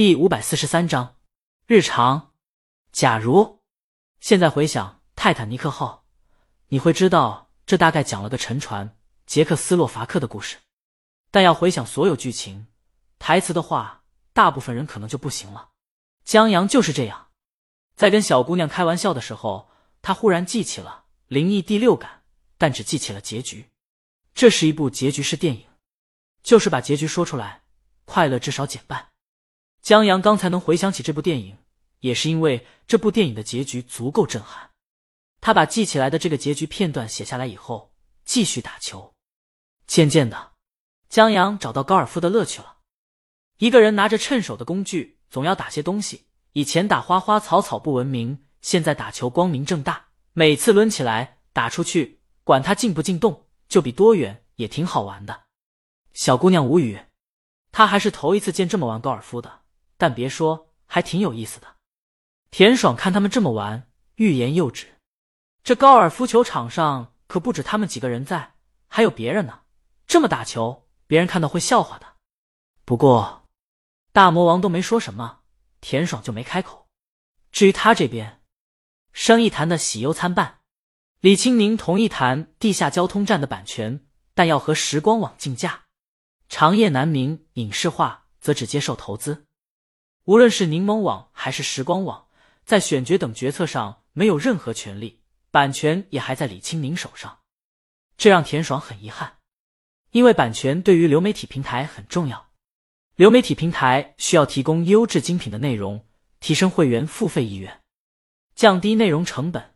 第五百四十三章日常。假如现在回想《泰坦尼克号》，你会知道这大概讲了个沉船杰克斯洛伐克的故事。但要回想所有剧情、台词的话，大部分人可能就不行了。江阳就是这样，在跟小姑娘开玩笑的时候，他忽然记起了灵异第六感，但只记起了结局。这是一部结局式电影，就是把结局说出来，快乐至少减半。江阳刚才能回想起这部电影，也是因为这部电影的结局足够震撼。他把记起来的这个结局片段写下来以后，继续打球。渐渐的，江阳找到高尔夫的乐趣了。一个人拿着趁手的工具，总要打些东西。以前打花花草草不文明，现在打球光明正大。每次抡起来打出去，管它进不进洞，就比多远也挺好玩的。小姑娘无语，她还是头一次见这么玩高尔夫的。但别说，还挺有意思的。田爽看他们这么玩，欲言又止。这高尔夫球场上可不止他们几个人在，还有别人呢。这么打球，别人看到会笑话的。不过，大魔王都没说什么，田爽就没开口。至于他这边，生意谈的喜忧参半。李青宁同意谈地下交通站的版权，但要和时光网竞价。长夜难明影视化则只接受投资。无论是柠檬网还是时光网，在选角等决策上没有任何权利，版权也还在李青宁手上，这让田爽很遗憾。因为版权对于流媒体平台很重要，流媒体平台需要提供优质精品的内容，提升会员付费意愿，降低内容成本，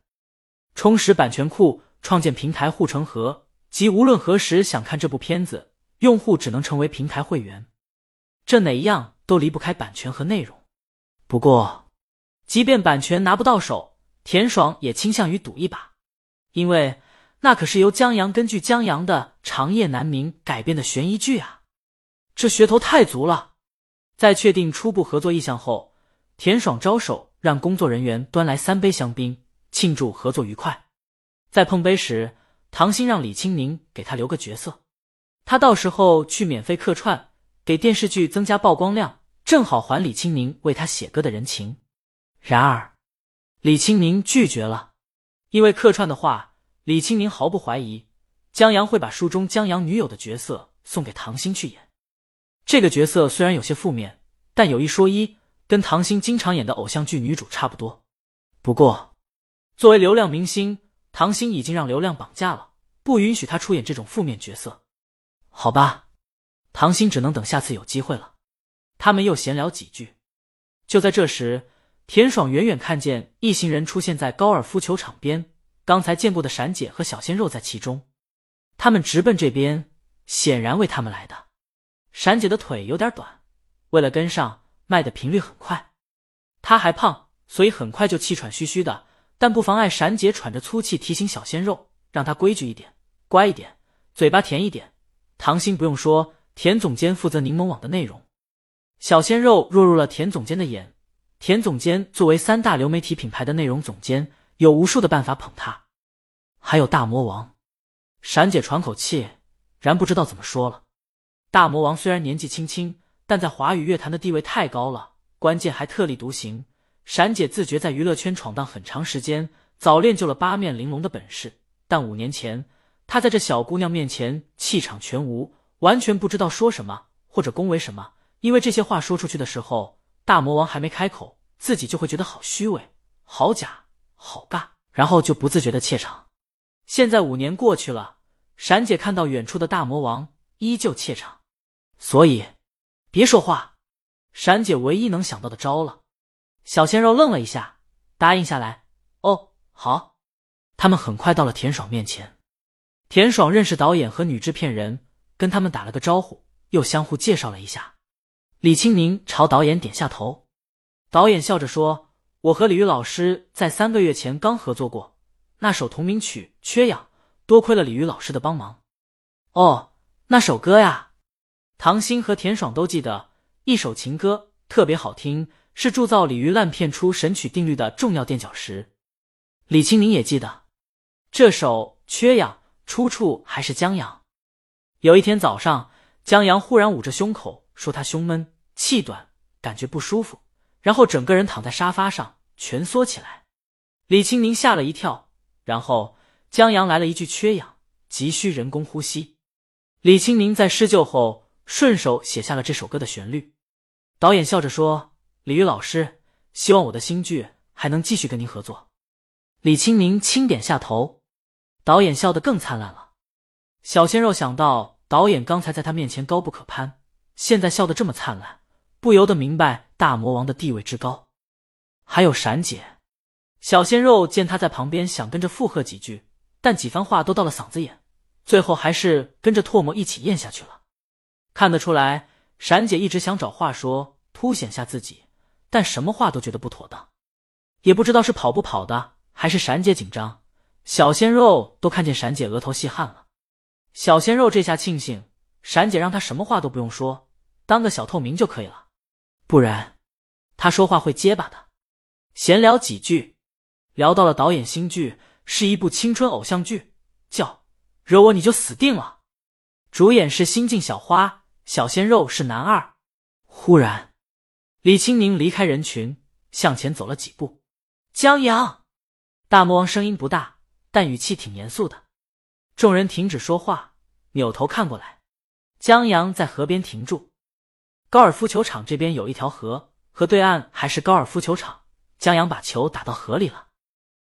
充实版权库，创建平台护城河，即无论何时想看这部片子，用户只能成为平台会员。这哪一样？都离不开版权和内容。不过，即便版权拿不到手，田爽也倾向于赌一把，因为那可是由江阳根据江阳的《长夜难明》改编的悬疑剧啊，这噱头太足了。在确定初步合作意向后，田爽招手让工作人员端来三杯香槟，庆祝合作愉快。在碰杯时，唐鑫让李青宁给他留个角色，他到时候去免费客串。给电视剧增加曝光量，正好还李青宁为他写歌的人情。然而，李青宁拒绝了，因为客串的话，李青宁毫不怀疑江阳会把书中江阳女友的角色送给唐鑫去演。这个角色虽然有些负面，但有一说一，跟唐鑫经常演的偶像剧女主差不多。不过，作为流量明星，唐鑫已经让流量绑架了，不允许他出演这种负面角色。好吧。唐鑫只能等下次有机会了。他们又闲聊几句。就在这时，田爽远远看见一行人出现在高尔夫球场边，刚才见过的闪姐和小鲜肉在其中。他们直奔这边，显然为他们来的。闪姐的腿有点短，为了跟上，迈的频率很快。她还胖，所以很快就气喘吁吁的，但不妨碍闪姐喘着粗气提醒小鲜肉，让他规矩一点，乖一点，嘴巴甜一点。唐鑫不用说。田总监负责柠檬网的内容，小鲜肉落入了田总监的眼。田总监作为三大流媒体品牌的内容总监，有无数的办法捧他。还有大魔王，闪姐喘口气，然不知道怎么说了。大魔王虽然年纪轻轻，但在华语乐坛的地位太高了，关键还特立独行。闪姐自觉在娱乐圈闯荡很长时间，早练就了八面玲珑的本事。但五年前，她在这小姑娘面前气场全无。完全不知道说什么或者恭维什么，因为这些话说出去的时候，大魔王还没开口，自己就会觉得好虚伪、好假、好尬，然后就不自觉的怯场。现在五年过去了，闪姐看到远处的大魔王依旧怯场，所以别说话。闪姐唯一能想到的招了。小鲜肉愣了一下，答应下来。哦，好。他们很快到了田爽面前，田爽认识导演和女制片人。跟他们打了个招呼，又相互介绍了一下。李青宁朝导演点下头，导演笑着说：“我和李玉老师在三个月前刚合作过，那首同名曲《缺氧》，多亏了李玉老师的帮忙。”哦，那首歌呀，唐鑫和田爽都记得，一首情歌，特别好听，是铸造鲤鱼烂片出神曲定律的重要垫脚石。李青宁也记得，这首《缺氧》出处还是江阳。有一天早上，江阳忽然捂着胸口说他胸闷气短，感觉不舒服，然后整个人躺在沙发上蜷缩起来。李青宁吓了一跳，然后江阳来了一句缺氧，急需人工呼吸。李青宁在施救后顺手写下了这首歌的旋律。导演笑着说：“李玉老师，希望我的新剧还能继续跟您合作。”李青宁轻点下头，导演笑得更灿烂了。小鲜肉想到导演刚才在他面前高不可攀，现在笑得这么灿烂，不由得明白大魔王的地位之高。还有闪姐，小鲜肉见他在旁边，想跟着附和几句，但几番话都到了嗓子眼，最后还是跟着唾沫一起咽下去了。看得出来，闪姐一直想找话说，凸显下自己，但什么话都觉得不妥当，也不知道是跑不跑的。还是闪姐紧张，小鲜肉都看见闪姐额头细汗了。小鲜肉这下庆幸，闪姐让他什么话都不用说，当个小透明就可以了，不然他说话会结巴的。闲聊几句，聊到了导演新剧，是一部青春偶像剧，叫《惹我你就死定了》，主演是新晋小花，小鲜肉是男二。忽然，李青宁离开人群，向前走了几步，江阳。大魔王声音不大，但语气挺严肃的。众人停止说话，扭头看过来。江阳在河边停住。高尔夫球场这边有一条河，河对岸还是高尔夫球场。江阳把球打到河里了，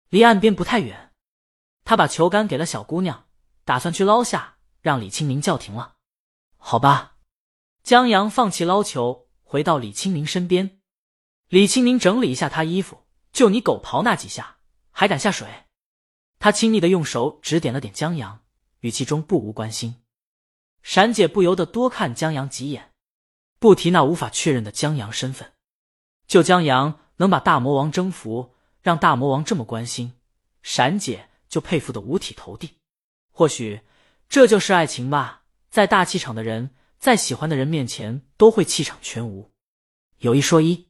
离岸边不太远。他把球杆给了小姑娘，打算去捞下，让李青宁叫停了。好吧，江阳放弃捞球，回到李青宁身边。李青宁整理一下他衣服，就你狗刨那几下。还敢下水？他亲昵的用手指点了点江阳，语气中不无关心。闪姐不由得多看江阳几眼，不提那无法确认的江阳身份，就江阳能把大魔王征服，让大魔王这么关心，闪姐就佩服的五体投地。或许这就是爱情吧，在大气场的人，在喜欢的人面前都会气场全无。有一说一，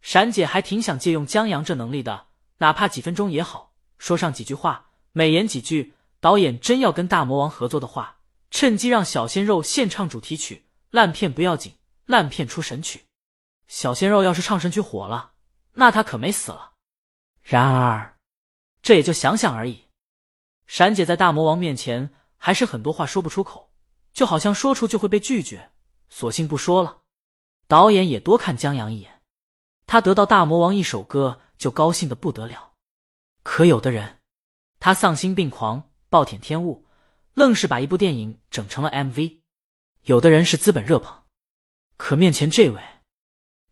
闪姐还挺想借用江阳这能力的。哪怕几分钟也好，说上几句话，美言几句。导演真要跟大魔王合作的话，趁机让小鲜肉献唱主题曲。烂片不要紧，烂片出神曲。小鲜肉要是唱神曲火了，那他可没死了。然而，这也就想想而已。闪姐在大魔王面前还是很多话说不出口，就好像说出就会被拒绝，索性不说了。导演也多看江阳一眼，他得到大魔王一首歌。就高兴的不得了，可有的人，他丧心病狂，暴殄天物，愣是把一部电影整成了 MV；有的人是资本热捧，可面前这位，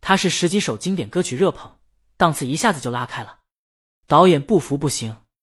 他是十几首经典歌曲热捧，档次一下子就拉开了。导演不服不行，